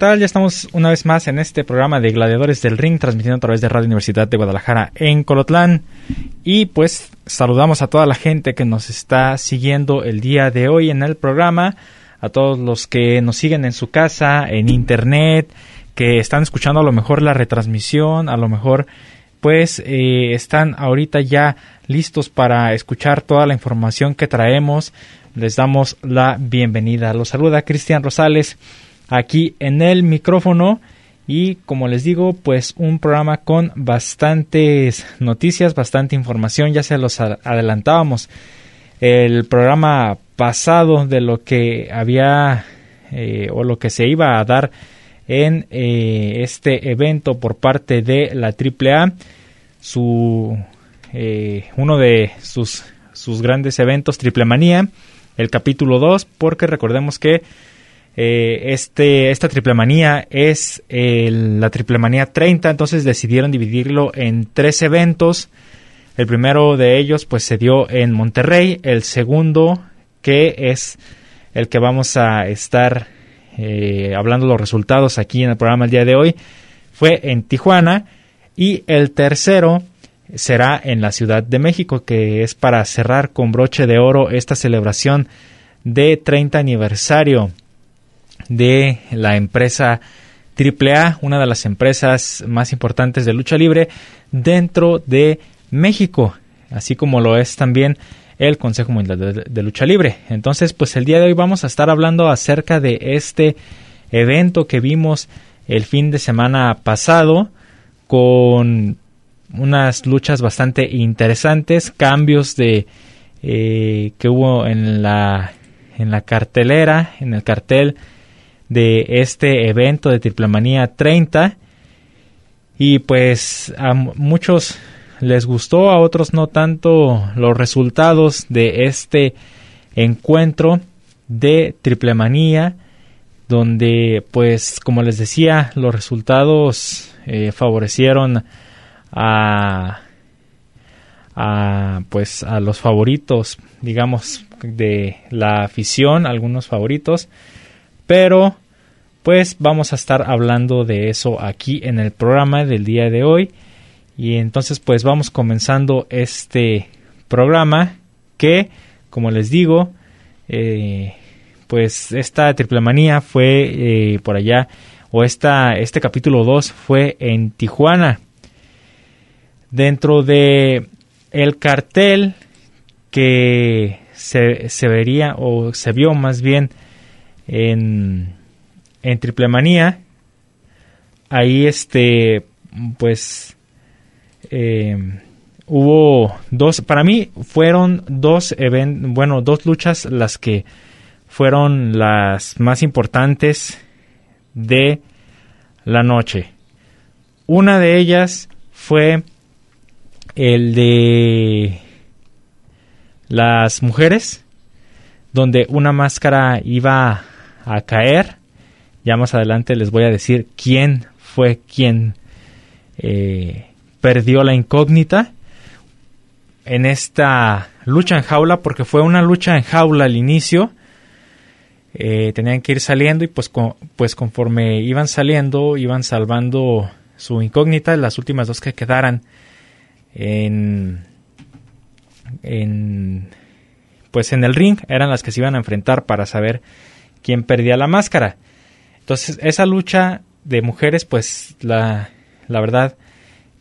Tal? Ya estamos una vez más en este programa de Gladiadores del Ring, transmitiendo a través de Radio Universidad de Guadalajara en Colotlán. Y pues saludamos a toda la gente que nos está siguiendo el día de hoy en el programa, a todos los que nos siguen en su casa, en internet, que están escuchando a lo mejor la retransmisión, a lo mejor pues eh, están ahorita ya listos para escuchar toda la información que traemos. Les damos la bienvenida. Los saluda Cristian Rosales aquí en el micrófono. Y como les digo pues un programa con bastantes noticias, bastante información, ya se los adelantábamos. El programa pasado de lo que había eh, o lo que se iba a dar en eh, este evento por parte de la AAA, su eh, uno de sus, sus grandes eventos, Triple Manía, el capítulo 2, porque recordemos que eh, este, esta triple manía es la triple manía 30, entonces decidieron dividirlo en tres eventos. El primero de ellos pues se dio en Monterrey, el segundo que es el que vamos a estar eh, hablando los resultados aquí en el programa el día de hoy, fue en Tijuana. Y el tercero será en la Ciudad de México, que es para cerrar con broche de oro esta celebración de 30 aniversario de la empresa AAA, una de las empresas más importantes de lucha libre dentro de México, así como lo es también el Consejo Mundial de, Lucha Libre. Entonces, pues el día de hoy vamos a estar hablando acerca de este evento que vimos el fin de semana pasado con unas luchas bastante interesantes, cambios de eh, que hubo en la en la cartelera, en el cartel de este evento de Triplemanía 30 y pues a muchos les gustó, a otros no tanto. Los resultados de este encuentro de Triplemanía donde pues como les decía los resultados eh, favorecieron a, a pues a los favoritos digamos de la afición algunos favoritos. Pero pues vamos a estar hablando de eso aquí en el programa del día de hoy. Y entonces pues vamos comenzando este programa que, como les digo, eh, pues esta triple manía fue eh, por allá, o esta, este capítulo 2 fue en Tijuana. Dentro de el cartel que se, se vería, o se vio más bien en, en Triple Manía. Ahí este, pues, eh, hubo dos, para mí fueron dos eventos, bueno, dos luchas las que fueron las más importantes de la noche. Una de ellas fue el de las mujeres, donde una máscara iba a caer. Ya más adelante les voy a decir quién fue quien eh, perdió la incógnita en esta lucha en jaula, porque fue una lucha en jaula al inicio. eh, tenían que ir saliendo y pues, pues conforme iban saliendo iban salvando su incógnita, las últimas dos que quedaran en, en pues en el ring eran las que se iban a enfrentar para saber quién perdía la máscara. Entonces, esa lucha de mujeres, pues la, la verdad,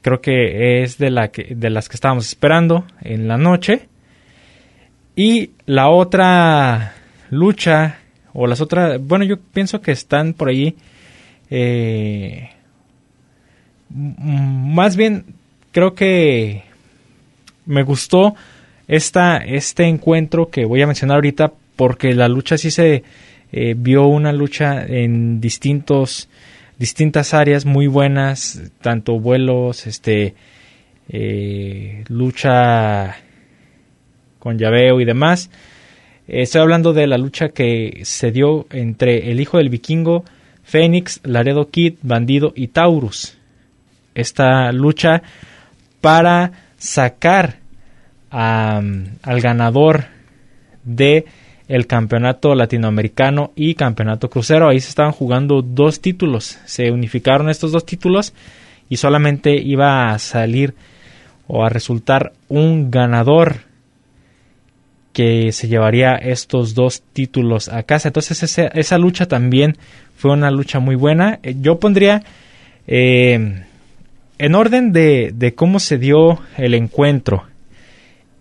creo que es de, la que, de las que estábamos esperando en la noche. Y la otra lucha, o las otras, bueno, yo pienso que están por ahí, eh, más bien, creo que me gustó esta, este encuentro que voy a mencionar ahorita porque la lucha sí se eh, vio una lucha en distintos distintas áreas muy buenas tanto vuelos este eh, lucha con llaveo y demás. Estoy hablando de la lucha que se dio entre el hijo del vikingo Fénix, Laredo Kid, Bandido y Taurus. Esta lucha para sacar al ganador de el campeonato latinoamericano y campeonato crucero. Ahí se estaban jugando dos títulos. Se unificaron estos dos títulos y solamente iba a salir o a resultar un ganador que se llevaría estos dos títulos a casa. Entonces esa, lucha también fue una lucha muy buena. Eh, yo pondría eh, en orden de, de cómo se dio el encuentro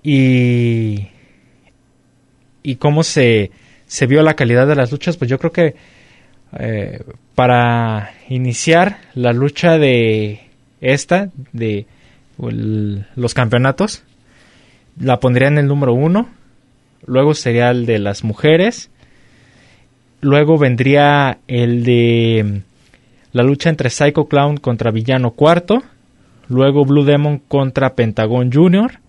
y y cómo se, se vio la calidad de las luchas, pues yo creo que eh, para iniciar la lucha de esta, de los campeonatos, la pondría en el número uno, luego sería el de las mujeres, luego vendría el de la lucha entre Psycho Clown contra Villano Cuarto, luego Blue Demon contra Pentagon Junior,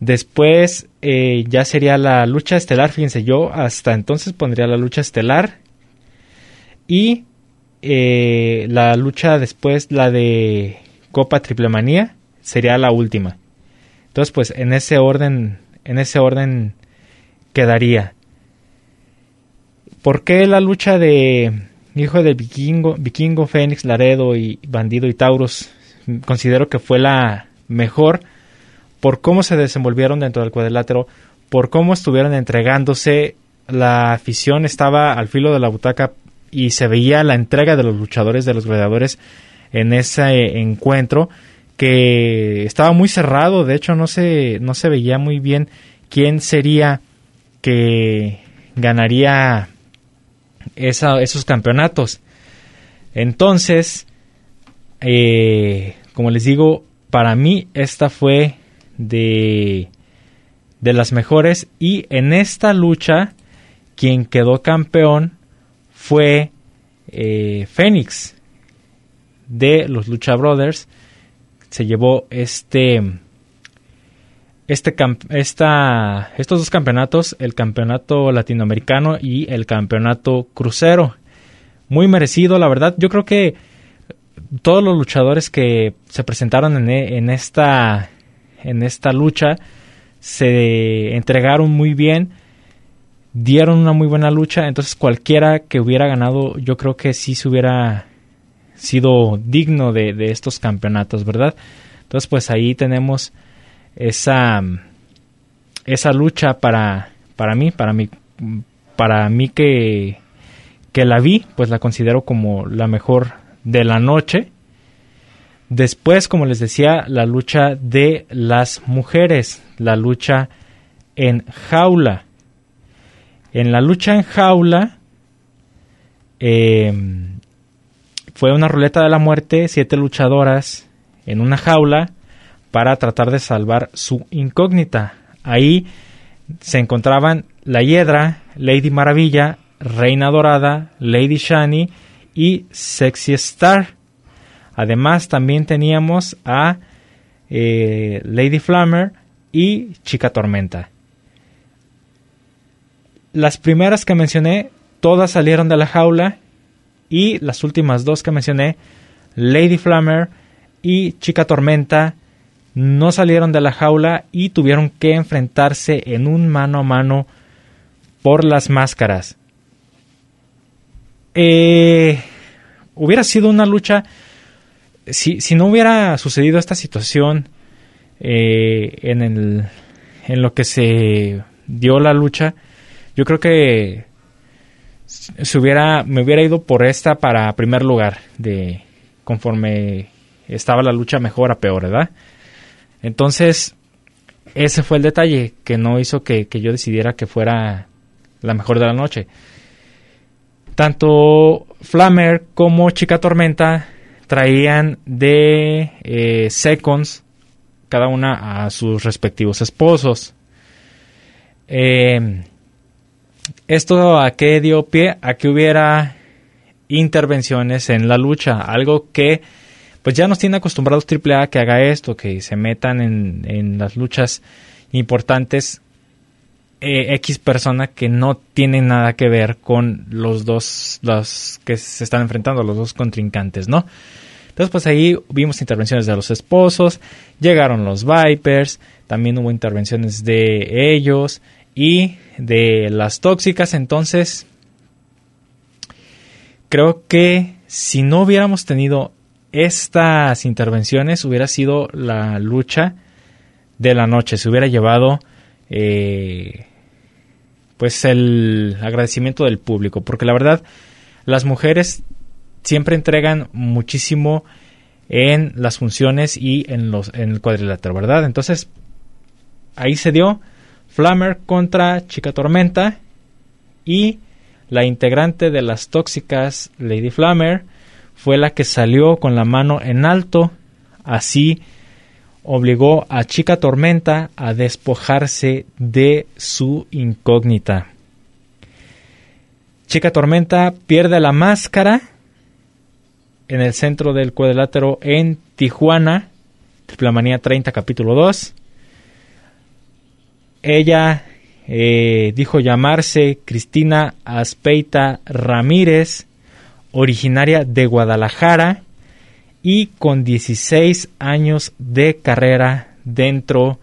Después eh, ya sería la lucha estelar, fíjense, yo hasta entonces pondría la lucha estelar. Y eh, la lucha después, la de Copa Triple Manía, sería la última. Entonces, pues en ese orden, en ese orden quedaría. ¿Por qué la lucha de Hijo de Vikingo, Vikingo, Fénix, Laredo y Bandido y Taurus considero que fue la mejor? Por cómo se desenvolvieron dentro del cuadrilátero, por cómo estuvieron entregándose, la afición estaba al filo de la butaca y se veía la entrega de los luchadores, de los gladiadores en ese encuentro que estaba muy cerrado, de hecho no se, no se veía muy bien quién sería que ganaría esos campeonatos. Entonces, eh, como les digo, para mí esta fue de, de las mejores y en esta lucha quien quedó campeón fue eh, Fénix de los Lucha Brothers se llevó este este esta, estos dos campeonatos, el campeonato latinoamericano y el campeonato crucero. Muy merecido, la verdad. Yo creo que todos los luchadores que se presentaron en, en esta en esta lucha se entregaron muy bien, dieron una muy buena lucha, entonces cualquiera que hubiera ganado yo creo que sí se hubiera sido digno de, estos campeonatos, ¿verdad? Entonces pues ahí tenemos esa, esa lucha para, para mí, para mí, para mí que, que la vi, pues la considero como la mejor de la noche Después, como les decía, la lucha de las mujeres, la lucha en jaula. En la lucha en jaula em, fue una ruleta de la muerte, siete luchadoras en una jaula para tratar de salvar su incógnita. Ahí se encontraban la Hiedra, Lady Maravilla, Reina Dorada, Lady Shani y Sexy Star. Además, también teníamos a eh, Lady Flammer y Chica Tormenta. Las primeras que mencioné, todas salieron de la jaula y las últimas dos que mencioné, Lady Flammer y Chica Tormenta, no salieron de la jaula y tuvieron que enfrentarse en un mano a mano por las máscaras. eh, hubiera sido una lucha, si, si no hubiera sucedido esta situación eh, en, el, en lo que se dio la lucha, yo creo que se hubiera, me hubiera ido por esta para primer lugar, de conforme estaba la lucha mejor a peor, ¿verdad? Entonces, ese fue el detalle que no hizo que, yo decidiera que fuera la mejor de la noche. Tanto Flammer como Chica Tormenta traían de eh, seconds cada una a sus respectivos esposos. Eh, esto a qué dio pie a que hubiera intervenciones en la lucha, algo que pues ya nos tiene acostumbrados AAA que haga esto, que se metan en, las luchas importantes eh, X persona que no tiene nada que ver con los dos los que se están enfrentando, los dos contrincantes, ¿no? Entonces, pues ahí vimos intervenciones de los esposos, llegaron los Vipers, también hubo intervenciones de ellos y de las tóxicas, entonces creo que si no hubiéramos tenido estas intervenciones hubiera sido la lucha de la noche, se hubiera llevado eh, pues el agradecimiento del público, porque la verdad las mujeres siempre entregan muchísimo en las funciones y en los en el cuadrilátero, ¿verdad? Entonces ahí se dio Flammer contra Chica Tormenta y la integrante de las tóxicas Lady Flammer fue la que salió con la mano en alto, así obligó a Chica Tormenta a despojarse de su incógnita. Chica Tormenta pierde la máscara en el centro del cuadrilátero en Tijuana, Triplamanía 30 capítulo 2. Ella eh, dijo llamarse Cristina Aspeita Ramírez originaria de Guadalajara y con 16 años de carrera dentro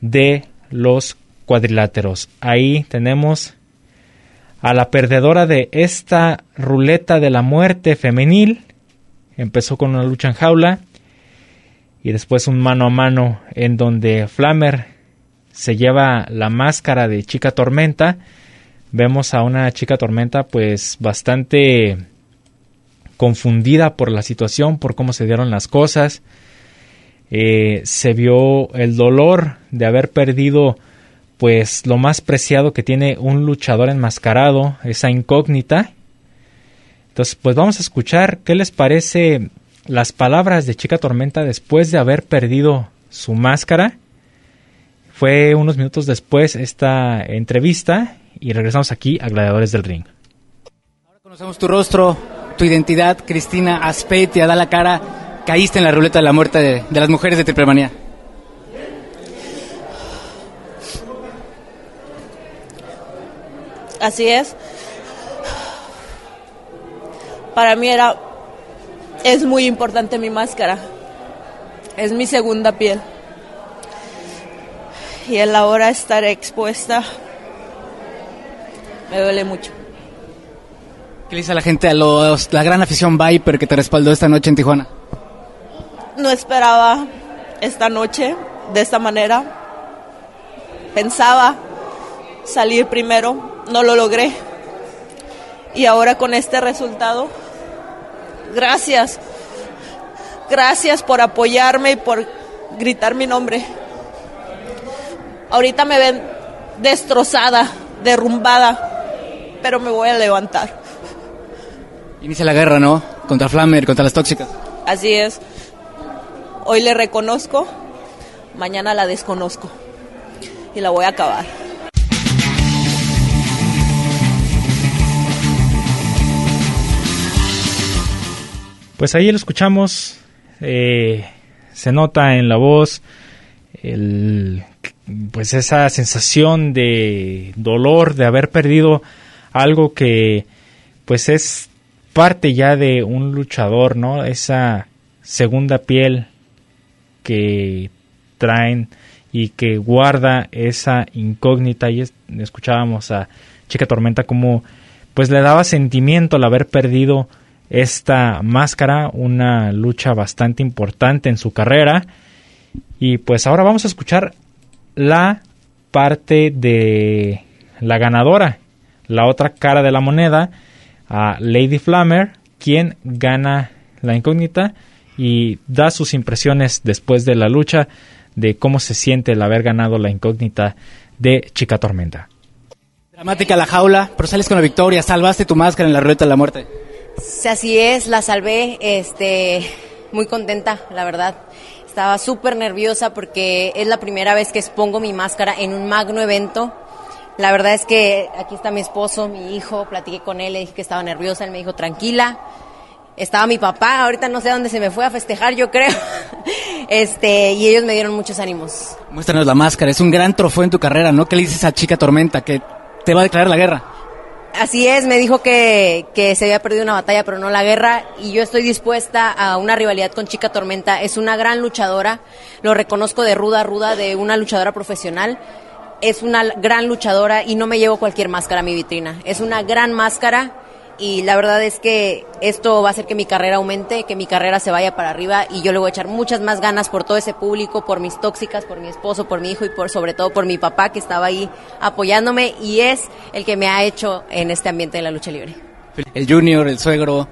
de los cuadriláteros. Ahí tenemos a la perdedora de esta ruleta de la muerte femenil. Empezó con una lucha en jaula y después un mano a mano en donde Flammer se lleva la máscara de chica tormenta. Vemos a una chica tormenta pues bastante confundida por la situación, por cómo se dieron las cosas. Eh, se vio el dolor de haber perdido pues lo más preciado que tiene un luchador enmascarado, esa incógnita. Entonces, pues vamos a escuchar qué les parece las palabras de Chica Tormenta después de haber perdido su máscara. Fue unos minutos después esta entrevista y regresamos aquí a Gladiadores del Ring. Ahora conocemos tu rostro, tu identidad, Cristina Aspeitia, da la cara, caíste en la ruleta de la muerte de, las mujeres de Triplemanía. Así es. Para mí era, es muy importante mi máscara. Es mi segunda piel. Y el ahora estar expuesta me duele mucho. ¿Qué dice la gente, la gran afición Viper que te respaldó esta noche en Tijuana? No esperaba esta noche de esta manera. Pensaba salir primero, no lo logré. Y ahora con este resultado, gracias. Gracias por apoyarme y por gritar mi nombre. Ahorita me ven destrozada, derrumbada, pero me voy a levantar. Inicia la guerra, ¿no? Contra Flammer, contra las tóxicas. Así es. Hoy le reconozco, mañana la desconozco. Y la voy a acabar. Pues ahí lo escuchamos. Eh, se nota en la voz el, pues esa sensación de dolor de haber perdido algo que pues es parte ya de un luchador, ¿no? Esa segunda piel que traen y que guarda esa incógnita y escuchábamos a Chica Tormenta como pues le daba sentimiento al haber perdido esta máscara, una lucha bastante importante en su carrera. Y pues ahora vamos a escuchar la parte de la ganadora, la otra cara de la moneda, a Lady Flammer, quien gana la incógnita y da sus impresiones después de la lucha de cómo se siente el haber ganado la incógnita de Chica Tormenta. Dramática la jaula, pero sales con la victoria, salvaste tu máscara en la rueda de la muerte. Sí, así es, la salvé, este, muy contenta, la verdad. Estaba súper nerviosa porque es la primera vez que expongo mi máscara en un magno evento. La verdad es que aquí está mi esposo, mi hijo, platiqué con él, le dije que estaba nerviosa, él me dijo tranquila. Estaba mi papá, ahorita no sé dónde se me fue a festejar, yo creo. Este, y ellos me dieron muchos ánimos. Muéstranos la máscara, es un gran trofeo en tu carrera, ¿no? ¿Qué le dices a Chica Tormenta? Que te va a declarar la guerra. Así es, me dijo que, que se había perdido una batalla, pero no la guerra, y yo estoy dispuesta a una rivalidad con Chica Tormenta. Es una gran luchadora, lo reconozco de ruda a ruda, de una luchadora profesional. Es una gran luchadora y no me llevo cualquier máscara a mi vitrina. Es una gran máscara y la verdad es que esto va a hacer que mi carrera aumente, que mi carrera se vaya para arriba y yo le voy a echar muchas más ganas por todo ese público, por mis tóxicas, por mi esposo, por mi hijo y por sobre todo por mi papá que estaba ahí apoyándome y es el que me ha hecho en este ambiente de la lucha libre. El Junior, el suegro,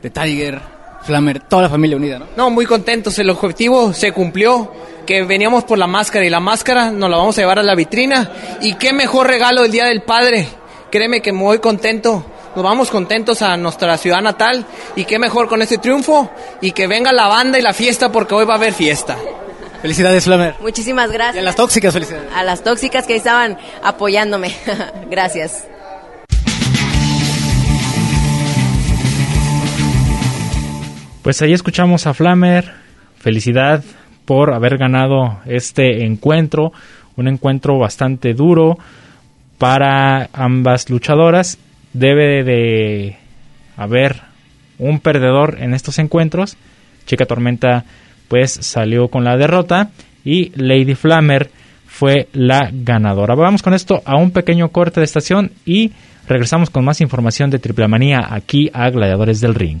de Tiger, Flammer, toda la familia unida, ¿no? No, muy contentos, el objetivo se cumplió, que veníamos por la máscara y la máscara nos la vamos a llevar a la vitrina y qué mejor regalo el Día del Padre. Créeme que muy contento nos vamos contentos a nuestra ciudad natal y qué mejor con este triunfo y que venga la banda y la fiesta porque hoy va a haber fiesta. Felicidades, Flamer. Muchísimas gracias. Y a las tóxicas, felicidades. A las tóxicas que estaban apoyándome. gracias. Pues ahí escuchamos a Flamer. Felicidad por haber ganado este encuentro. Un encuentro bastante duro para ambas luchadoras. Debe de haber un perdedor en estos encuentros. Chica Tormenta pues salió con la derrota y Lady Flammer fue la ganadora. Vamos con esto a un pequeño corte de estación y regresamos con más información de Triple Manía aquí a Gladiadores del Ring.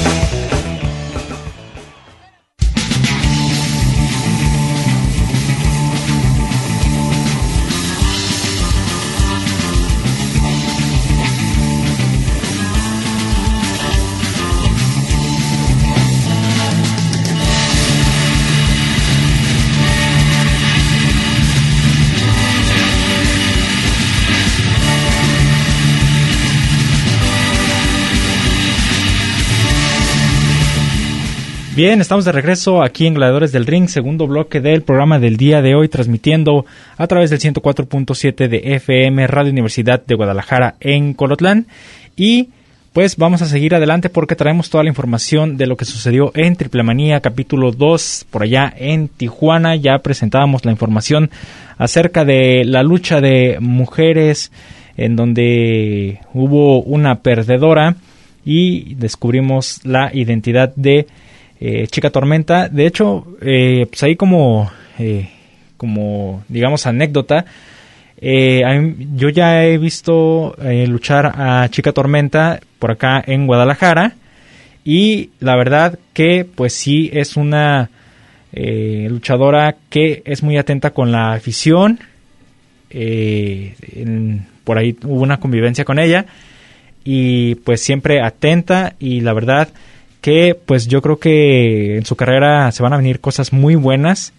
Bien, estamos de regreso aquí en Gladiadores del Ring, segundo bloque del programa del día de hoy, transmitiendo a través del 104.7 de FM Radio Universidad de Guadalajara en Colotlán. Y pues vamos a seguir adelante porque traemos toda la información de lo que sucedió en Triple Manía capítulo 2 por allá en Tijuana. Ya presentábamos la información acerca de la lucha de mujeres en donde hubo una perdedora y descubrimos la identidad de eh, Chica Tormenta. De hecho, eh, pues ahí como, eh, como digamos anécdota, yo ya he visto luchar a Chica Tormenta por acá en Guadalajara y la verdad que pues sí es una luchadora que es muy atenta con la afición. por ahí hubo una convivencia con ella y pues siempre atenta y la verdad que pues yo creo que en su carrera se van a venir cosas muy buenas.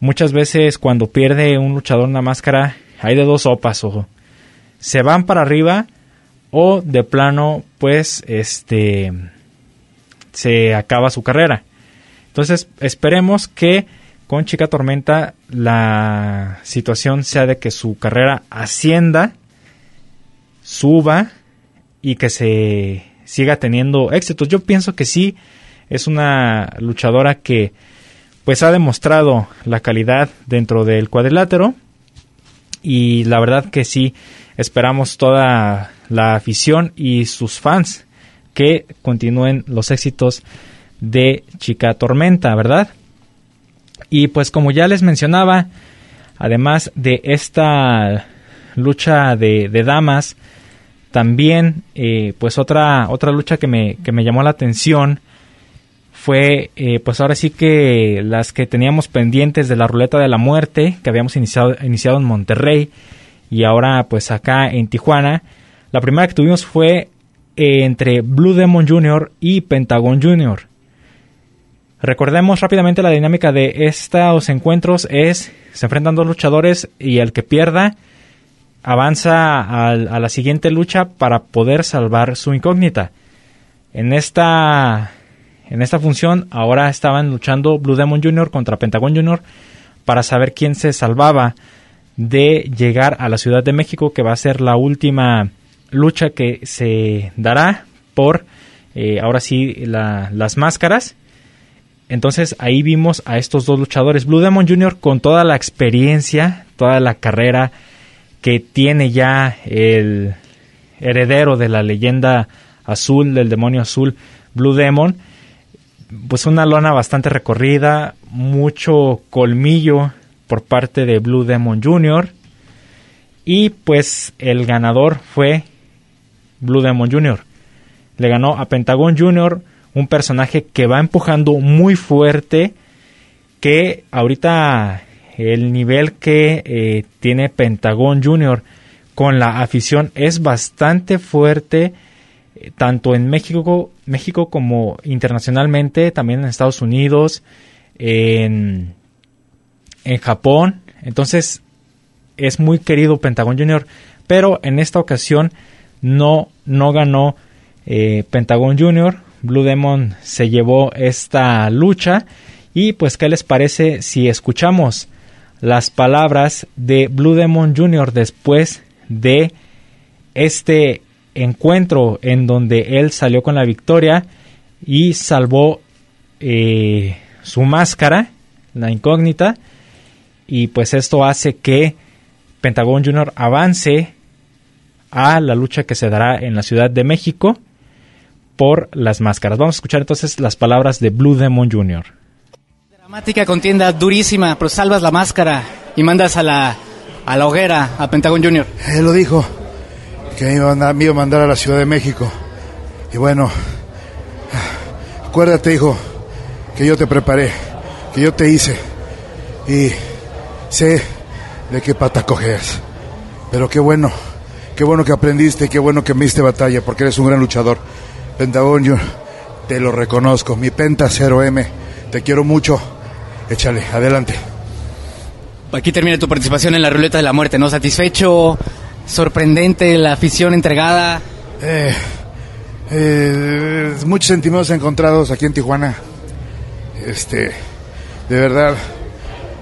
Muchas veces cuando pierde un luchador una máscara hay de dos sopas o se van para arriba o de plano pues este se acaba su carrera. Entonces esperemos que con Chica Tormenta la situación sea de que su carrera ascienda, suba y que se siga teniendo éxitos. Yo pienso que sí es una luchadora que pues ha demostrado la calidad dentro del cuadrilátero y la verdad que sí esperamos toda la afición y sus fans que continúen los éxitos de Chica Tormenta, ¿verdad? Y pues como ya les mencionaba, además de esta lucha de, damas, también eh, pues otra, otra lucha que me, que me llamó la atención fue eh, pues ahora sí que las que teníamos pendientes de la ruleta de la muerte que habíamos iniciado, iniciado en Monterrey y ahora pues acá en Tijuana. La primera que tuvimos fue eh, entre Blue Demon Jr. y Pentagon Jr. Recordemos rápidamente la dinámica de estos encuentros es se enfrentan dos luchadores y el que pierda avanza a, la siguiente lucha para poder salvar su incógnita. En esta en esta función ahora estaban luchando Blue Demon Jr. contra Pentagon Jr. para saber quién se salvaba de llegar a la Ciudad de México, que va a ser la última lucha que se dará por eh, ahora sí las máscaras. Entonces ahí vimos a estos dos luchadores, Blue Demon Jr. con toda la experiencia, toda la carrera que tiene ya el heredero de la leyenda azul, del demonio azul, Blue Demon. Pues una lona bastante recorrida, mucho colmillo por parte de Blue Demon Jr. Y pues el ganador fue Blue Demon Jr. Le ganó a Pentagon Jr., un personaje que va empujando muy fuerte, que ahorita el nivel que eh, tiene Pentagon Jr. con la afición es bastante fuerte, eh, tanto en México, México como internacionalmente, también en Estados Unidos, en en Japón. Entonces es muy querido Pentagon Junior. Pero en esta ocasión no, no ganó eh, Pentagon Junior. Blue Demon se llevó esta lucha. Y pues, ¿qué les parece si escuchamos las palabras de Blue Demon Jr. después de este encuentro en donde él salió con la victoria y salvó eh, su máscara, la incógnita, y pues esto hace que Pentagon Junior avance a la lucha que se dará en la Ciudad de México por las máscaras. Vamos a escuchar entonces las palabras de Blue Demon Jr. Dramática contienda durísima, pero salvas la máscara y mandas a la, a la hoguera a Pentagon Jr. Él lo dijo, que me iba, a a mandar a la Ciudad de México. Y bueno, acuérdate, hijo, que yo te preparé, que yo te hice. Y sé de qué pata coges. Pero qué bueno, qué bueno que aprendiste, qué bueno que me diste batalla, porque eres un gran luchador. Pentagón, yo te lo reconozco. Mi Penta 0M, te quiero mucho. Échale, adelante. Aquí termina tu participación en la ruleta de la muerte, ¿no? ¿Satisfecho? ¿Sorprendente? ¿La afición entregada? Eh, eh, muchos sentimientos encontrados aquí en Tijuana. Este, de verdad,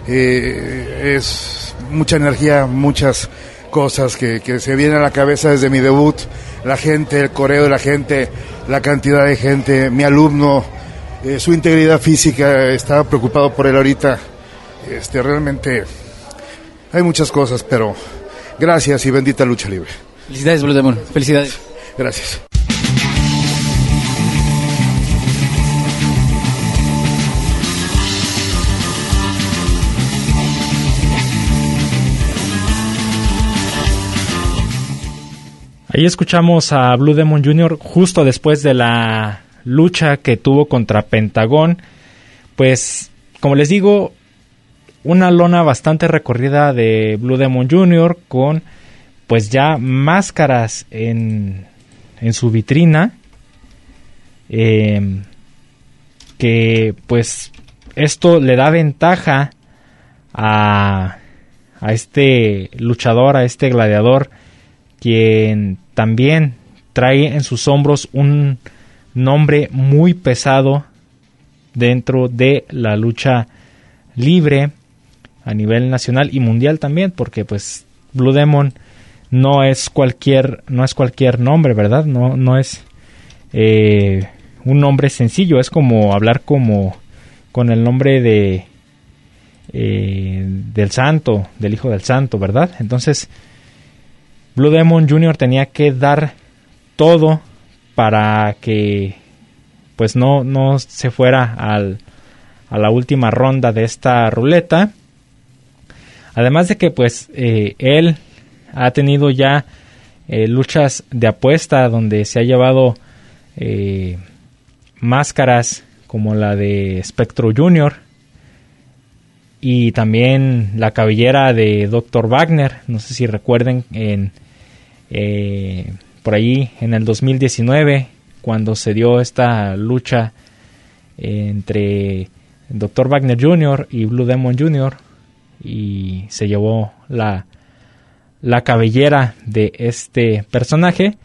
eh, es mucha energía, muchas cosas que, se vienen a la cabeza desde mi debut, la gente, el coreo de la gente, la cantidad de gente, mi alumno, eh, su integridad física, estaba preocupado por él ahorita. Este, realmente hay muchas cosas, pero gracias y bendita lucha libre. Felicidades, Blue Demon. Felicidades. Gracias. Ahí escuchamos a Blue Demon Jr. justo después de la lucha que tuvo contra Pentagón. Pues, como les digo, una lona bastante recorrida de Blue Demon Jr. con pues ya máscaras en, en su vitrina. Em, que pues esto le da ventaja a, a este luchador, a este gladiador, quien también trae en sus hombros un nombre muy pesado dentro de la lucha libre a nivel nacional y mundial también porque pues Blue Demon no es cualquier no es cualquier nombre verdad no no es eh, un nombre sencillo es como hablar como con el nombre de eh, del santo, del hijo del santo, ¿verdad? Entonces, Blue Demon Jr. tenía que dar todo para que pues no, no se fuera al, a la última ronda de esta ruleta. Además de que pues eh, él ha tenido ya eh, luchas de apuesta donde se ha llevado eh, máscaras como la de Spectro Jr. y también la cabellera de Dr. Wagner. No sé si recuerden en por allí en el 2019 cuando se dio esta lucha entre Dr. Wagner Jr. y Blue Demon Jr. y se llevó la, la cabellera de este personaje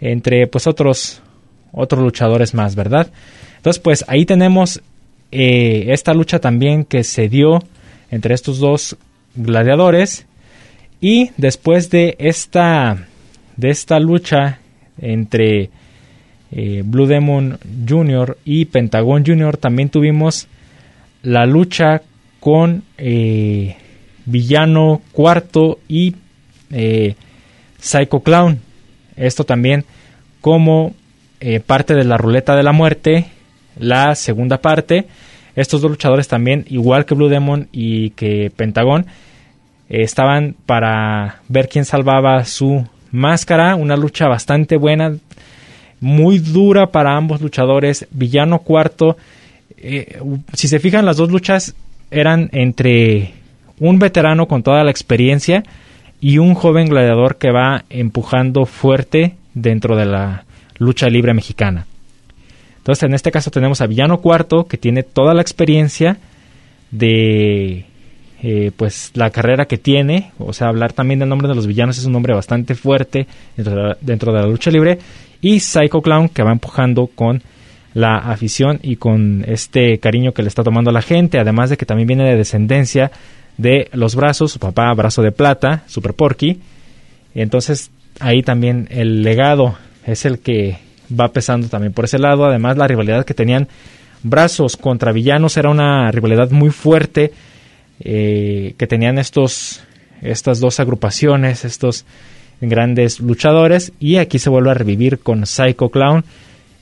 entre pues otros otros luchadores más, ¿verdad? Entonces pues ahí tenemos eh, esta lucha también que se dio entre estos dos gladiadores y después de esta de esta lucha entre eh, Blue Demon Jr. y Pentagon Jr. también tuvimos la lucha con eh, Villano Cuarto y eh, Psycho Clown. Esto también como parte de la ruleta de la muerte, la segunda parte. Estos dos luchadores también, igual que Blue Demon y que Pentagon, estaban para ver quién salvaba su Máscara, una lucha bastante buena, muy dura para ambos luchadores. Villano cuarto, eh, si se fijan, las dos luchas eran entre un veterano con toda la experiencia y un joven gladiador que va empujando fuerte dentro de la lucha libre mexicana. Entonces, en este caso tenemos a Villano Cuarto, que tiene toda la experiencia de eh, pues la carrera que tiene, o sea, hablar también del nombre de los villanos es un nombre bastante fuerte dentro de la, lucha libre, y Psycho Clown que va empujando con la afición y con este cariño que le está tomando a la gente, además de que también viene de descendencia de los brazos, su papá brazo de plata, Super Porky, entonces ahí también el legado es el que va pesando también por ese lado, además la rivalidad que tenían brazos contra villanos era una rivalidad muy fuerte, eh, que tenían estos, estas dos agrupaciones, estos grandes luchadores, y aquí se vuelve a revivir con Psycho Clown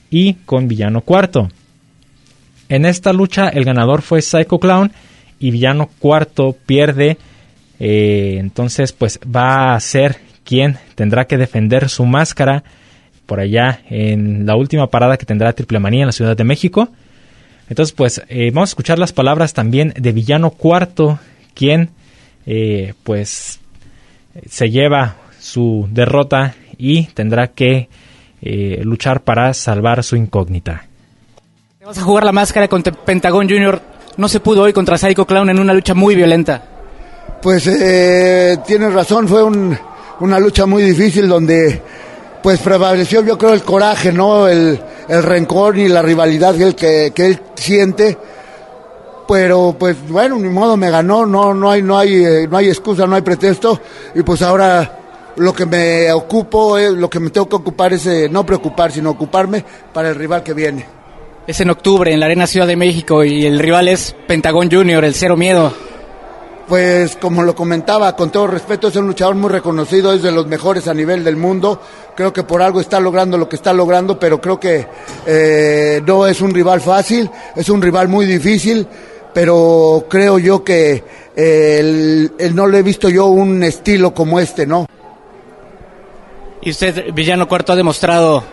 y con Villano Cuarto. En esta lucha el ganador fue Psycho Clown y Villano Cuarto pierde, eh, entonces pues va a ser quien tendrá que defender su máscara por allá en la última parada que tendrá Triple Manía en la Ciudad de México. Entonces, pues eh, vamos a escuchar las palabras también de Villano Cuarto, quien eh, pues se lleva su derrota y tendrá que eh, luchar para salvar su incógnita. Vamos a jugar la máscara contra Pentagon Jr. No se pudo hoy contra Psycho Clown en una lucha muy violenta. Pues tienes razón, fue una lucha muy difícil donde pues prevaleció yo creo el coraje, ¿no? El, el rencor y la rivalidad que él, que, él siente. Pero pues bueno, ni modo me ganó, no, no hay, no hay, eh, no hay excusa, no hay pretexto. Y pues ahora lo que me ocupo, es, lo que me tengo que ocupar es eh, no preocupar, sino ocuparme para el rival que viene. Es en octubre en la Arena Ciudad de México y el rival es Pentagón Junior, el Cero Miedo pues como lo comentaba, con todo respeto, es un luchador muy reconocido, es de los mejores a nivel del mundo. Creo que por algo está logrando lo que está logrando, pero creo que eh, no es un rival fácil, es un rival muy difícil, pero creo yo que eh, no le he visto yo un estilo como este, ¿no? Y usted, Villano Cuarto, ha demostrado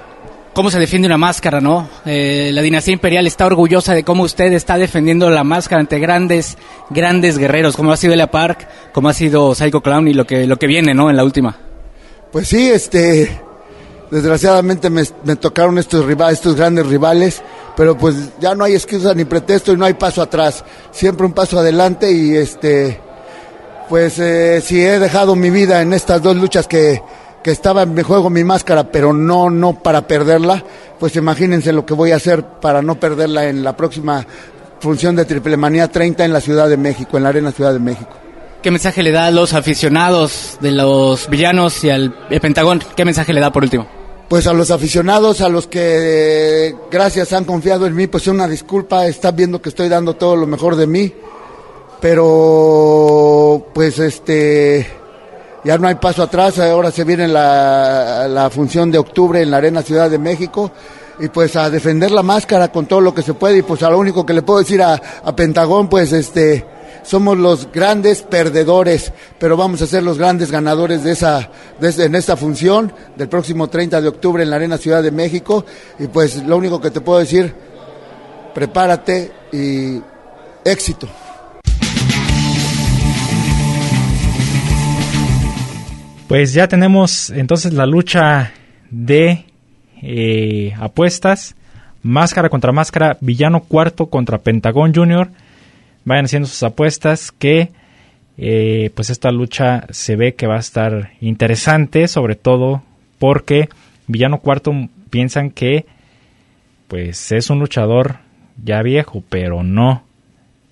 cómo se defiende una máscara, ¿no? Eh, la dinastía imperial está orgullosa de cómo usted está defendiendo la máscara ante grandes, grandes guerreros, como ha sido Elia Park, como ha sido Psycho Clown y lo que, lo que viene, ¿no? En la última. Pues sí, este, desgraciadamente me, tocaron estos estos grandes rivales, pero pues ya no hay excusa ni pretexto y no hay paso atrás, siempre un paso adelante y este, pues eh, si he dejado mi vida en estas dos luchas que que estaba en juego mi máscara, pero no, no para perderla, pues imagínense lo que voy a hacer para no perderla en la próxima función de Triple Manía 30 en la Ciudad de México, en la Arena Ciudad de México. ¿Qué mensaje le da a los aficionados de los villanos y al Pentagón? ¿Qué mensaje le da por último? Pues a los aficionados, a los que gracias han confiado en mí, pues una disculpa, están viendo que estoy dando todo lo mejor de mí pero pues este ya no hay paso atrás, ahora se viene la, función de octubre en la Arena Ciudad de México y pues a defender la máscara con todo lo que se puede y pues a lo único que le puedo decir a, a Pentagón pues este somos los grandes perdedores, pero vamos a ser los grandes ganadores de esa, de, en esta función del próximo 30 de octubre en la Arena Ciudad de México. Y pues lo único que te puedo decir, prepárate y éxito. Pues ya tenemos entonces la lucha de eh, apuestas. Máscara contra máscara, villano cuarto contra Pentagón Junior vayan haciendo sus apuestas que eh, pues esta lucha se ve que va a estar interesante, sobre todo porque Villano Cuarto piensan que pues es un luchador ya viejo, pero no.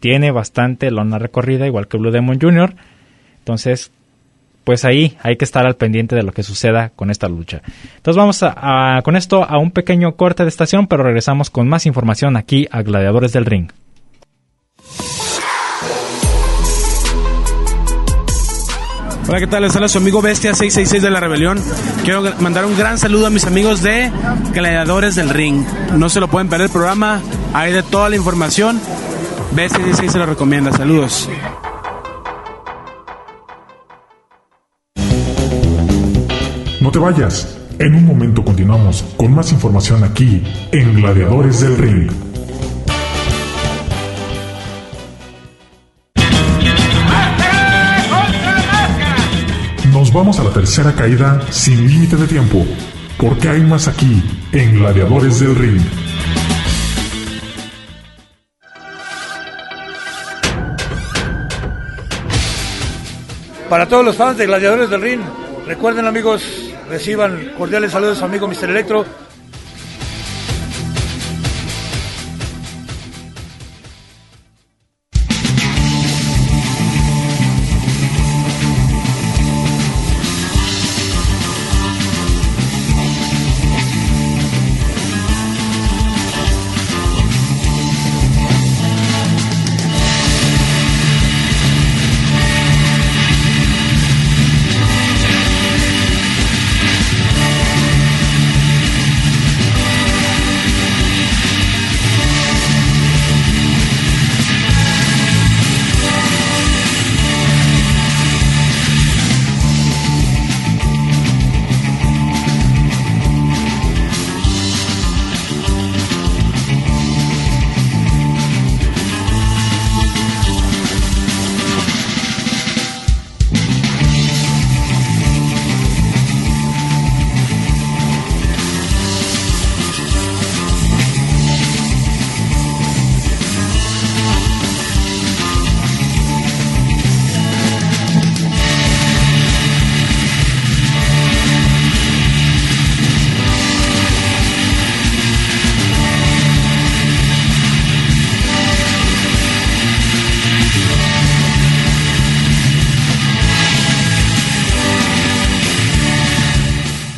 Tiene bastante lona recorrida, igual que Blue Demon Jr. Entonces, pues ahí hay que estar al pendiente de lo que suceda con esta lucha. Entonces vamos a, con esto a un pequeño corte de estación, pero regresamos con más información aquí a Gladiadores del Ring. Hola, ¿qué tal? Les habla su amigo Bestia 666 de la Rebelión. Quiero mandar un gran saludo a mis amigos de Gladiadores del Ring. No se lo pueden perder el programa, hay de toda la información. Bestia 666 se lo recomienda. Saludos. No te vayas. En un momento continuamos con más información aquí en Gladiadores del Ring. Vamos a la tercera caída sin límite de tiempo, porque hay más aquí en Gladiadores del Ring. Para todos los fans de Gladiadores del Ring, recuerden amigos, reciban cordiales saludos a amigo Mr. Electro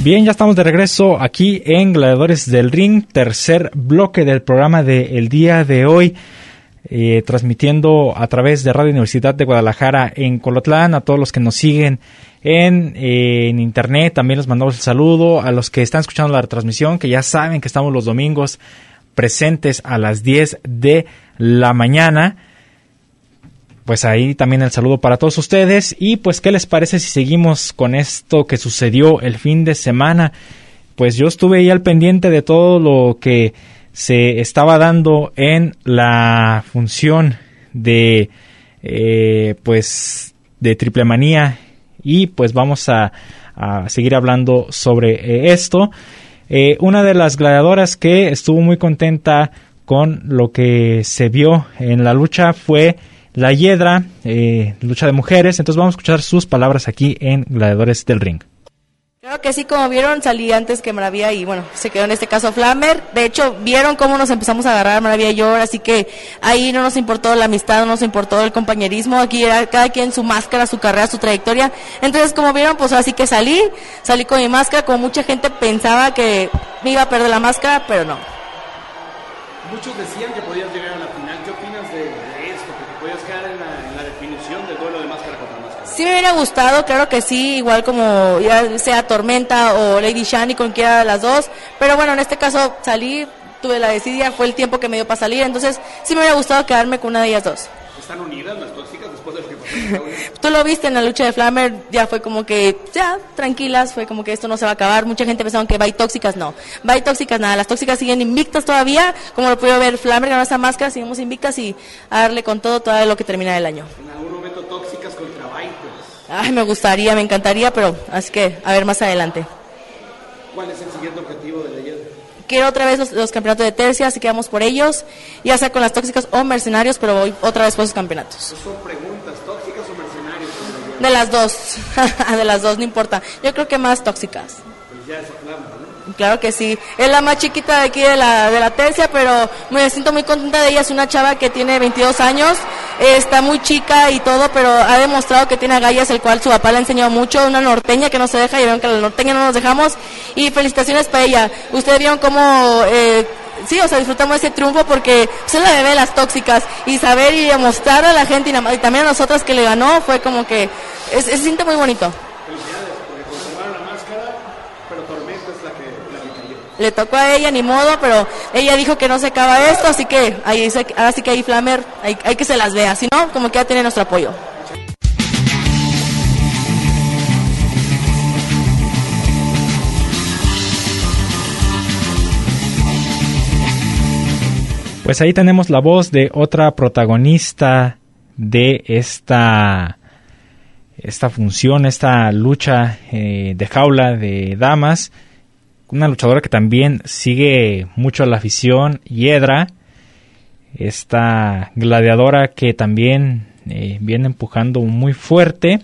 Bien, ya estamos de regreso aquí en Gladiadores del Ring, tercer bloque del programa del día de hoy, eh, transmitiendo a través de Radio Universidad de Guadalajara en Colotlán, a todos los que nos siguen en, eh, en internet, también les mandamos el saludo, a los que están escuchando la transmisión, que ya saben que estamos los domingos presentes a las 10 de la mañana pues ahí también el saludo para todos ustedes. Y pues, ¿qué les parece si seguimos con esto que sucedió el fin de semana? Pues yo estuve ahí al pendiente de todo lo que se estaba dando en la función de, eh, pues, de triple manía. Y pues vamos a, seguir hablando sobre eh, esto. Eh, una de las gladiadoras que estuvo muy contenta con lo que se vio en la lucha fue la Hiedra, eh, lucha de mujeres. Entonces vamos a escuchar sus palabras aquí en Gladiadores del Ring. Creo que sí, como vieron, salí antes que Maravilla y bueno, se quedó en este caso Flammer. De hecho, vieron cómo nos empezamos a agarrar Maravilla y yo, así que ahí no nos importó la amistad, no nos importó el compañerismo. Aquí era cada quien su máscara, su carrera, su trayectoria. Entonces, como vieron, pues así que salí, salí con mi máscara, como mucha gente pensaba que me iba a perder la máscara, pero no. Muchos decían que podías llegar a la final. ¿Qué opinas de, Sí me hubiera gustado, claro que sí, igual como ya sea Tormenta o Lady Shani, con cualquiera de las dos, pero bueno, en este caso salí, tuve la decidia, fue el tiempo que me dio para salir, entonces sí me hubiera gustado quedarme con una de ellas dos. ¿Están unidas las tóxicas después de lo que pasó? Tú lo viste en la lucha de Flammer, ya fue como que, ya, tranquilas, fue como que esto no se va a acabar. Mucha gente pensaba que Bye tóxicas, no. Bye tóxicas, nada. Las tóxicas siguen invictas todavía, como lo pudo ver Flammer ganó esa máscara, seguimos invictas y a darle con todo todo lo que termina el año. En algún momento tóxicas contra Bye, pues. Ay, me gustaría, me encantaría, pero así que, a ver más adelante. ¿Cuál es el siguiente objetivo de leyenda? Quiero otra vez los, los campeonatos de tercia, así que vamos por ellos, ya sea con las tóxicas o mercenarios, pero voy otra vez por esos campeonatos. Son preguntas, tóxicas o mercenarios. De las dos, de las dos, no importa. Yo creo que más tóxicas. Pues ya es. Claro que sí. Es la más chiquita de aquí de la, de la tercia, pero me siento muy contenta de ella. Es una chava que tiene 22 años, está muy chica y todo, pero ha demostrado que tiene agallas, el cual su papá le ha enseñado mucho. Una norteña que no se deja y vieron que la norteña no nos dejamos. Y felicitaciones para ella. Ustedes vieron cómo... Eh, sí, o sea, disfrutamos ese triunfo porque es la bebé de las tóxicas y saber y demostrar a la gente y también a nosotras que le ganó fue como que es- se siente muy bonito. Felicidades, porque conservaron la máscara, pero Tormenta es la que, la que cayó. Le tocó a ella, ni modo, pero ella dijo que no se acaba esto, así que ahí, se- así que ahí Flamer, hay, hay que se las vea, si no, como que ya tiene nuestro apoyo. Pues ahí tenemos la voz de otra protagonista de esta, esta función, esta lucha eh, de jaula de damas. Una luchadora que también sigue mucho a la afición, Hiedra. Esta gladiadora que también eh, viene empujando muy fuerte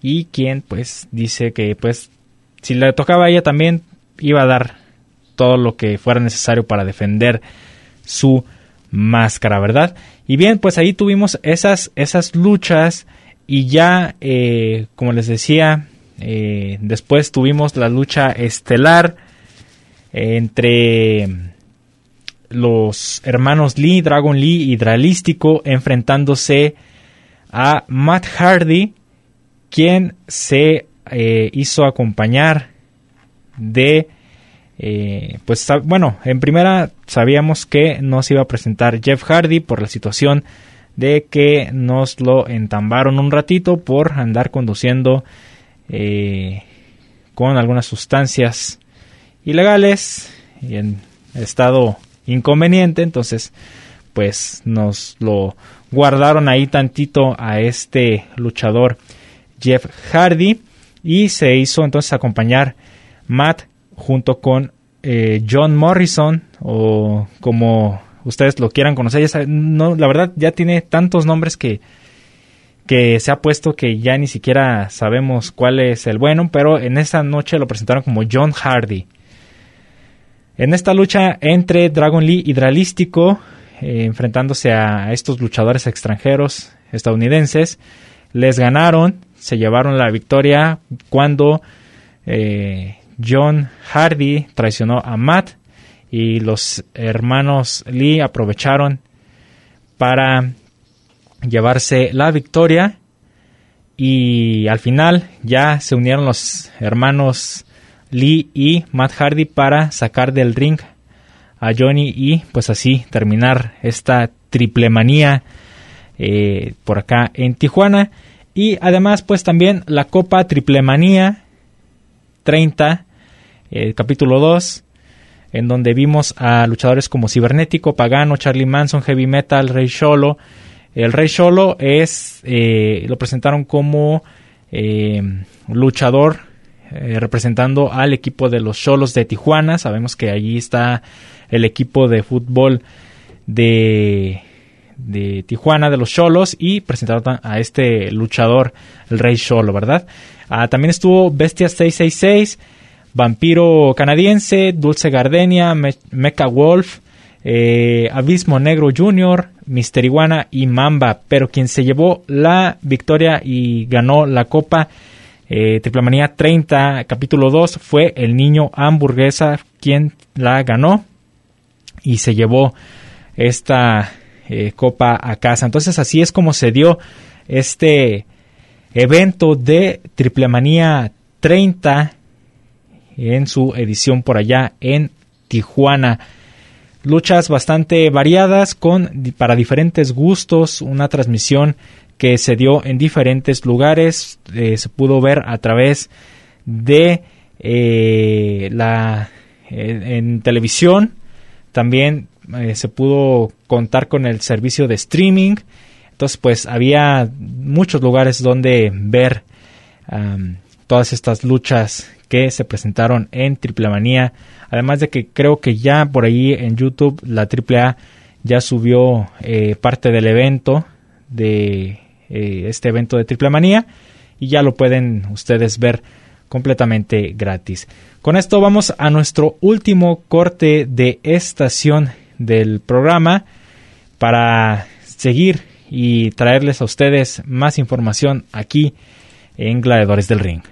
y quien pues dice que pues si le tocaba a ella también iba a dar todo lo que fuera necesario para defender su máscara, ¿verdad? Y bien, pues ahí tuvimos esas, esas luchas y ya, eh, como les decía, eh, después tuvimos la lucha estelar entre los hermanos Lee, Dragon Lee y Dralístico enfrentándose a Matt Hardy, quien se eh, hizo acompañar de eh, pues bueno, en primera sabíamos que nos iba a presentar Jeff Hardy por la situación de que nos lo entambaron un ratito por andar conduciendo eh, con algunas sustancias ilegales y en estado inconveniente, entonces pues nos lo guardaron ahí tantito a este luchador Jeff Hardy y se hizo entonces acompañar Matt junto con eh, John Morrison o como ustedes lo quieran conocer. Saben, la verdad ya tiene tantos nombres que, que se ha puesto que ya ni siquiera sabemos cuál es el bueno, pero en esa noche lo presentaron como John Hardy. En esta lucha entre Dragon Lee y Dralístico, eh, enfrentándose a estos luchadores extranjeros estadounidenses, les ganaron, se llevaron la victoria cuando eh, John Hardy traicionó a Matt y los hermanos Lee aprovecharon para llevarse la victoria y al final ya se unieron los hermanos Lee y Matt Hardy para sacar del ring a Johnny y pues así terminar esta triple manía eh, por acá en Tijuana y además pues también la Copa Triple Manía 30 eh, capítulo 2 en donde vimos a luchadores como Cibernético, Pagano, Charlie Manson, Heavy Metal, Rey Sholo. El Rey Sholo es, eh, lo presentaron como luchador eh, representando al equipo de los Cholos de Tijuana. Sabemos que allí está el equipo de fútbol de, de Tijuana, de los Cholos, y presentaron a este luchador, el Rey Cholo, ¿verdad? Ah, también estuvo Bestia 666. Vampiro Canadiense, Dulce Gardenia, Me Mecha Wolf, eh, Abismo Negro Jr., Mister Iguana y Mamba. Pero quien se llevó la victoria y ganó la copa eh, Triplemanía 30, capítulo 2, fue el niño hamburguesa quien la ganó y se llevó esta eh, copa a casa. Entonces así es como se dio este evento de Triple Manía 30 en su edición por allá en Tijuana. Luchas bastante variadas con para diferentes gustos, una transmisión que se dio en diferentes lugares, eh, se pudo ver a través de eh, la en televisión, también eh, se pudo contar con el servicio de streaming, entonces pues había muchos lugares donde ver todas estas luchas que se presentaron en Triple Manía. Además de que creo que ya por ahí en YouTube la AAA ya subió eh, parte del evento de eh, este evento de Triple Manía y ya lo pueden ustedes ver completamente gratis. Con esto vamos a nuestro último corte de estación del programa para seguir y traerles a ustedes más información aquí en Gladiadores del Ring.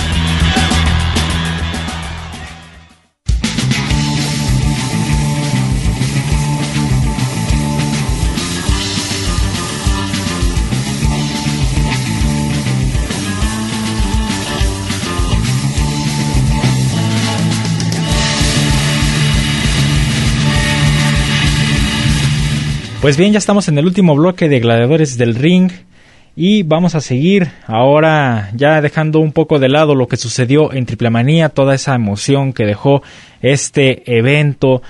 Pues bien, ya estamos en el último bloque de Gladiadores del Ring y vamos a seguir ahora ya dejando un poco de lado lo que sucedió en Triple Manía, toda esa emoción que dejó este evento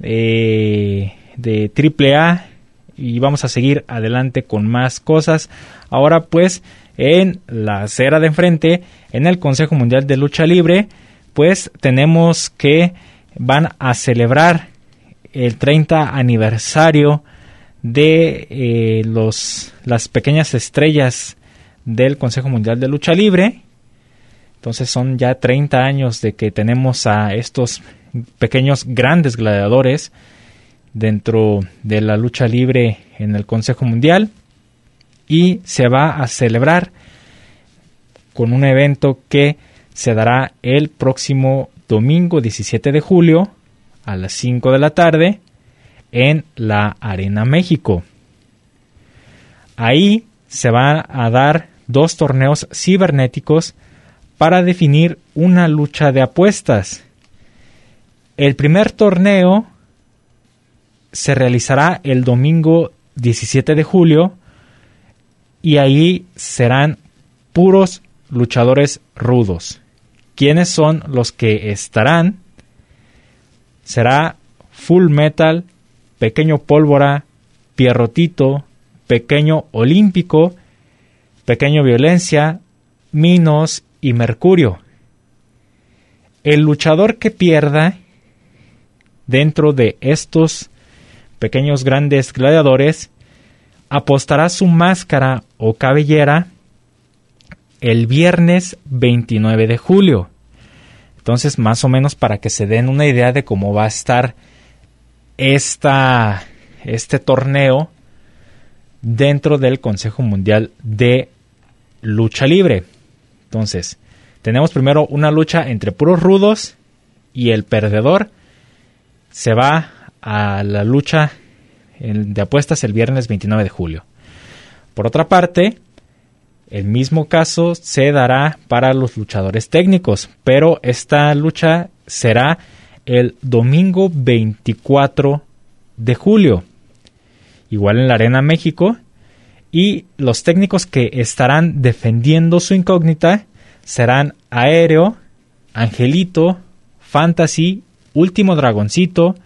eh, de Triple A y vamos a seguir adelante con más cosas. Ahora pues en la acera de enfrente, en el Consejo Mundial de Lucha Libre, pues tenemos que van a celebrar el 30 aniversario de eh, los, las pequeñas estrellas del Consejo Mundial de Lucha Libre. Entonces son ya 30 años de que tenemos a estos pequeños grandes gladiadores dentro de la lucha libre en el Consejo Mundial y se va a celebrar con un evento que se dará el próximo domingo 17 de julio a las 5 de la tarde en la Arena México. Ahí se van a dar dos torneos cibernéticos para definir una lucha de apuestas. El primer torneo se realizará el domingo 17 de julio y ahí serán puros luchadores rudos. ¿Quiénes son los que estarán? Será Full Metal Pequeño Pólvora, Pierrotito, Pequeño Olímpico, Pequeño Violencia, Minos y Mercurio. El luchador que pierda dentro de estos pequeños grandes gladiadores apostará su máscara o cabellera el viernes 29 de julio. Entonces, más o menos para que se den una idea de cómo va a estar esta, este torneo dentro del Consejo Mundial de Lucha Libre. Entonces, tenemos primero una lucha entre puros rudos y el perdedor se va a la lucha de apuestas el viernes 29 de julio. Por otra parte, el mismo caso se dará para los luchadores técnicos, pero esta lucha será el domingo 24 de julio, igual en la Arena México, y los técnicos que estarán defendiendo su incógnita serán Aéreo, Angelito, Fantasy, Último Dragoncito,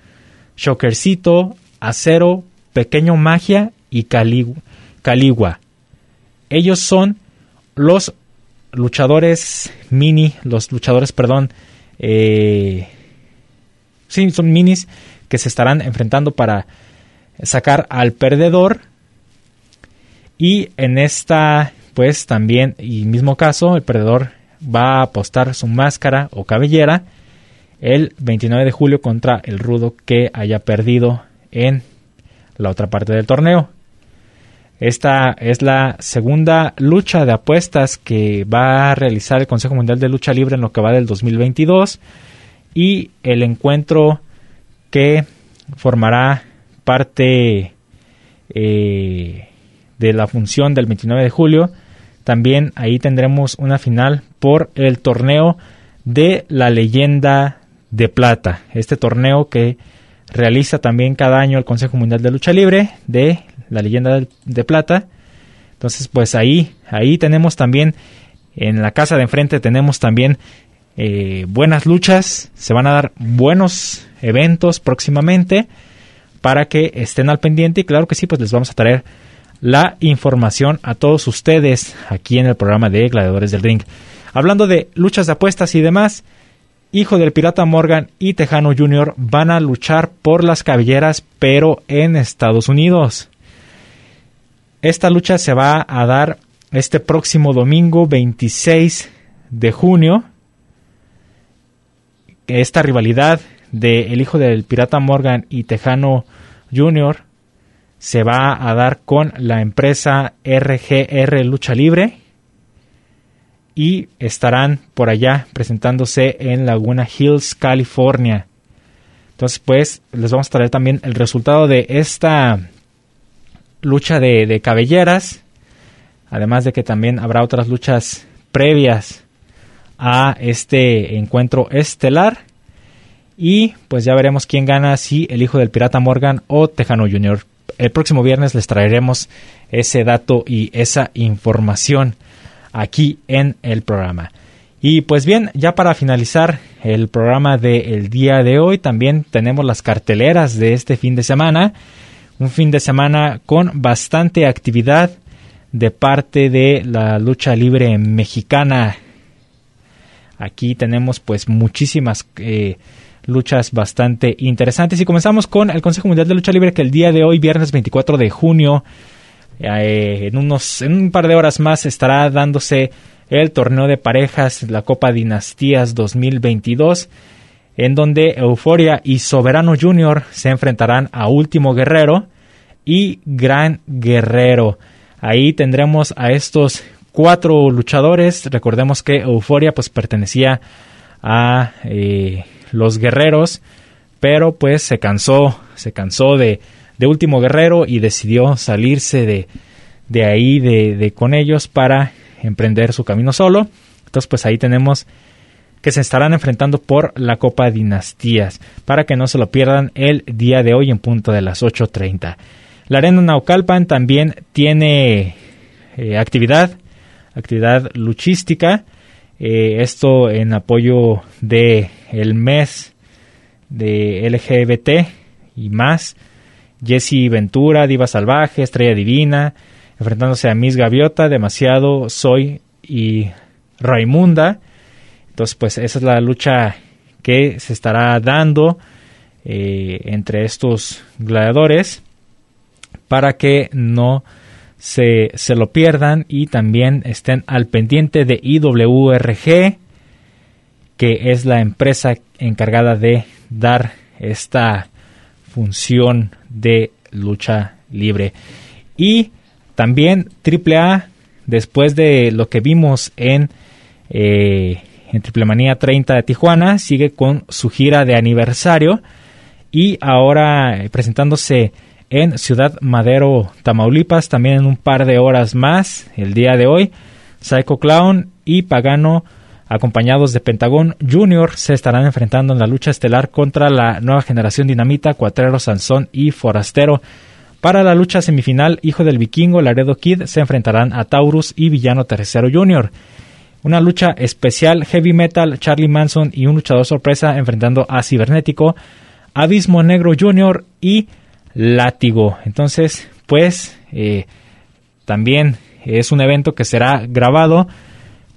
Shockercito, Acero, Pequeño Magia y Caligua. Ellos son los luchadores mini, los luchadores, perdón, eh, sí, son minis que se estarán enfrentando para sacar al perdedor. Y en esta, pues también, y mismo caso, el perdedor va a apostar su máscara o cabellera el 29 de julio contra el Rudo que haya perdido en la otra parte del torneo. Esta es la segunda lucha de apuestas que va a realizar el Consejo Mundial de Lucha Libre en lo que va del 2022 y el encuentro que formará parte eh, de la función del 29 de julio. También ahí tendremos una final por el torneo de la leyenda de plata. Este torneo que realiza también cada año el Consejo Mundial de Lucha Libre de la leyenda de, plata. Entonces, pues ahí, ahí tenemos también, en la casa de enfrente tenemos también eh, buenas luchas, se van a dar buenos eventos próximamente para que estén al pendiente y claro que sí, pues les vamos a traer la información a todos ustedes aquí en el programa de Gladiadores del Ring. Hablando de luchas de apuestas y demás, hijo del pirata Morgan y Tejano Jr. van a luchar por las cabelleras, pero en Estados Unidos. Esta lucha se va a dar este próximo domingo 26 de junio. Esta rivalidad de el hijo del pirata Morgan y Tejano Jr. se va a dar con la empresa RGR Lucha Libre y estarán por allá presentándose en Laguna Hills, California. Entonces, pues, les vamos a traer también el resultado de esta lucha de, cabelleras. Además de que también habrá otras luchas previas a este encuentro estelar. Y pues ya veremos quién gana, si el hijo del pirata Morgan o Tejano Jr. El próximo viernes les traeremos ese dato y esa información aquí en el programa. Y pues bien, ya para finalizar el programa del día de hoy, también tenemos las carteleras de este fin de semana. Un fin de semana con bastante actividad de parte de la lucha libre mexicana. Aquí tenemos pues muchísimas eh, luchas bastante interesantes y comenzamos con el Consejo Mundial de Lucha Libre que el día de hoy, viernes 24 de junio, eh, en, unos, en un par de horas más estará dándose el torneo de parejas, la Copa Dinastías 2022, en donde Euforia y Soberano Junior se enfrentarán a Último Guerrero y Gran Guerrero. Ahí tendremos a estos cuatro luchadores. Recordemos que Euforia pues pertenecía a eh, los guerreros, pero pues se cansó, se cansó de, de Último Guerrero y decidió salirse de, de ahí de, de, con ellos para emprender su camino solo. Entonces pues ahí tenemos que se estarán enfrentando por la Copa Dinastías para que no se lo pierdan el día de hoy en punto de las 8.30. La Arena Naucalpan también tiene eh, actividad, actividad luchística. Eh, esto en apoyo de el mes de LGBT y más Jesse Ventura, Diva Salvaje, Estrella Divina, enfrentándose a Miss Gaviota, Demasiado, Soy y Raimunda. Entonces, pues esa es la lucha que se estará dando eh, entre estos gladiadores para que no se, se, lo pierdan y también estén al pendiente de IWRG, que es la empresa encargada de dar esta función de lucha libre. Y también AAA, después de lo que vimos en, eh, en Triple Manía 30 de Tijuana, sigue con su gira de aniversario y ahora presentándose en Ciudad Madero, Tamaulipas, también en un par de horas más, el día de hoy. Psycho Clown y Pagano acompañados de Pentagón Junior, se estarán enfrentando en la lucha estelar contra la nueva generación Dinamita, Cuatrero, Sansón y Forastero. Para la lucha semifinal, Hijo del Vikingo, Laredo Kid se enfrentarán a Taurus y Villano Tercero Junior. Una lucha especial, Heavy Metal, Charlie Manson y un luchador sorpresa enfrentando a Cibernético, Abismo Negro Junior y Látigo. Entonces, pues, eh, también es un evento que será grabado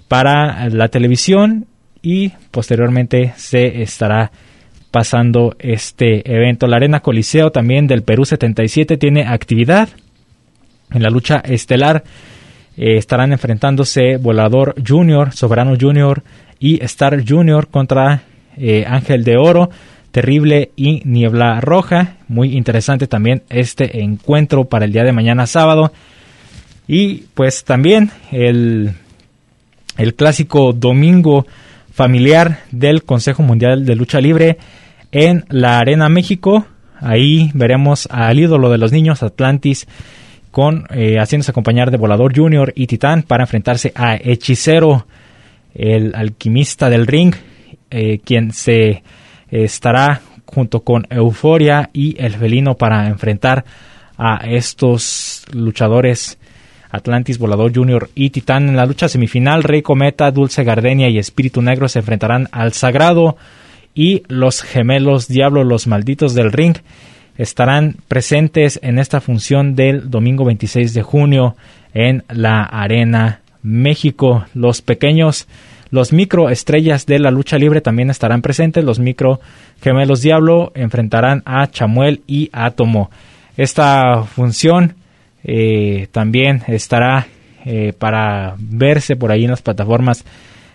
para la televisión y posteriormente se estará pasando este evento. La Arena Coliseo también del Perú 77 tiene actividad. En la lucha estelar eh, estarán enfrentándose Volador Junior, Soberano Junior y Star Junior contra eh, Ángel de Oro, Terrible y Niebla Roja. Muy interesante también este encuentro para el día de mañana sábado. Y pues también el, el clásico domingo familiar del Consejo Mundial de Lucha Libre en la Arena México. Ahí veremos al ídolo de los niños, Atlantis, con eh, haciéndose acompañar de Volador Junior y Titán para enfrentarse a Hechicero, el alquimista del ring, eh, quien se estará junto con Euforia y el felino para enfrentar a estos luchadores Atlantis, Volador Junior y Titán en la lucha semifinal. Rey Cometa, Dulce Gardenia y Espíritu Negro se enfrentarán al Sagrado y los gemelos Diablo, los malditos del ring, estarán presentes en esta función del domingo 26 de junio en la Arena México. Los pequeños los microestrellas de la lucha libre también estarán presentes. Los micro gemelos Diablo enfrentarán a Chamuel y Átomo. Esta función eh, también estará eh, para verse por ahí en las plataformas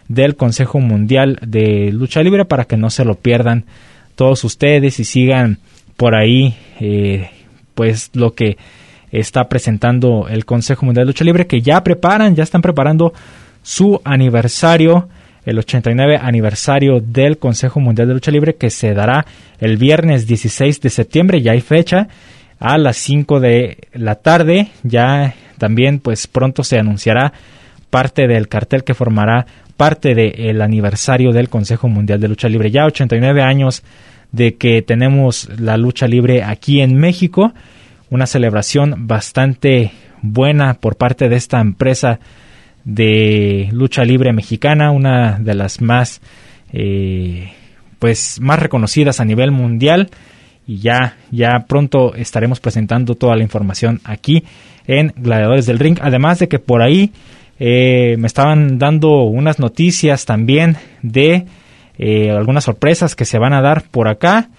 del Consejo Mundial de Lucha Libre para que no se lo pierdan todos ustedes y sigan por ahí eh, pues lo que está presentando el Consejo Mundial de Lucha Libre que ya preparan, ya están preparando su aniversario, el 89 aniversario del Consejo Mundial de Lucha Libre que se dará el viernes 16 de septiembre, ya hay fecha, a las 5 de la tarde, ya también pues pronto se anunciará parte del cartel que formará parte del aniversario del Consejo Mundial de Lucha Libre. Ya 89 años de que tenemos la lucha libre aquí en México, una celebración bastante buena por parte de esta empresa de lucha libre mexicana, una de las más eh, pues más reconocidas a nivel mundial. Y ya ya pronto estaremos presentando toda la información aquí en Gladiadores del Ring, además de que por ahí eh, me estaban dando unas noticias también de eh, algunas sorpresas que se van a dar por acá,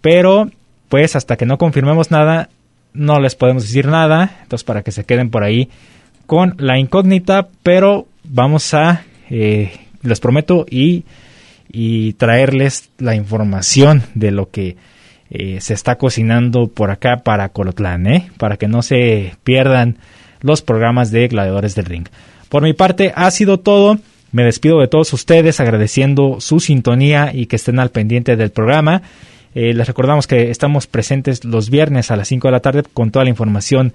pero pues hasta que no confirmemos nada no les podemos decir nada, entonces para que se queden por ahí con la incógnita, pero vamos a, eh, les prometo, y, y, traerles la información de lo que eh, se está cocinando por acá para Colotlán, ¿eh? para que no se pierdan los programas de Gladiadores del Ring. Por mi parte, ha sido todo. Me despido de todos ustedes agradeciendo su sintonía y que estén al pendiente del programa. les recordamos que estamos presentes los viernes a las 5 de la tarde con toda la información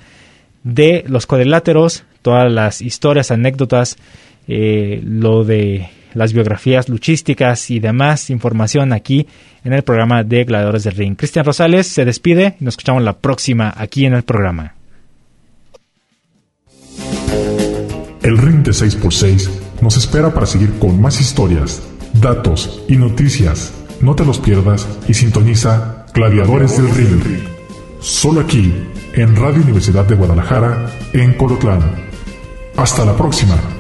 de los cuadriláteros, todas las historias, anécdotas, eh, lo de las biografías luchísticas y demás información aquí en el programa de Gladiadores del Ring. Cristian Rosales se despide y nos escuchamos la próxima aquí en el programa. El Ring de 6x6 nos espera para seguir con más historias, datos y noticias. No te los pierdas y sintoniza Gladiadores del Ring. Solo aquí en Radio Universidad de Guadalajara, en Colotlán. Hasta la próxima.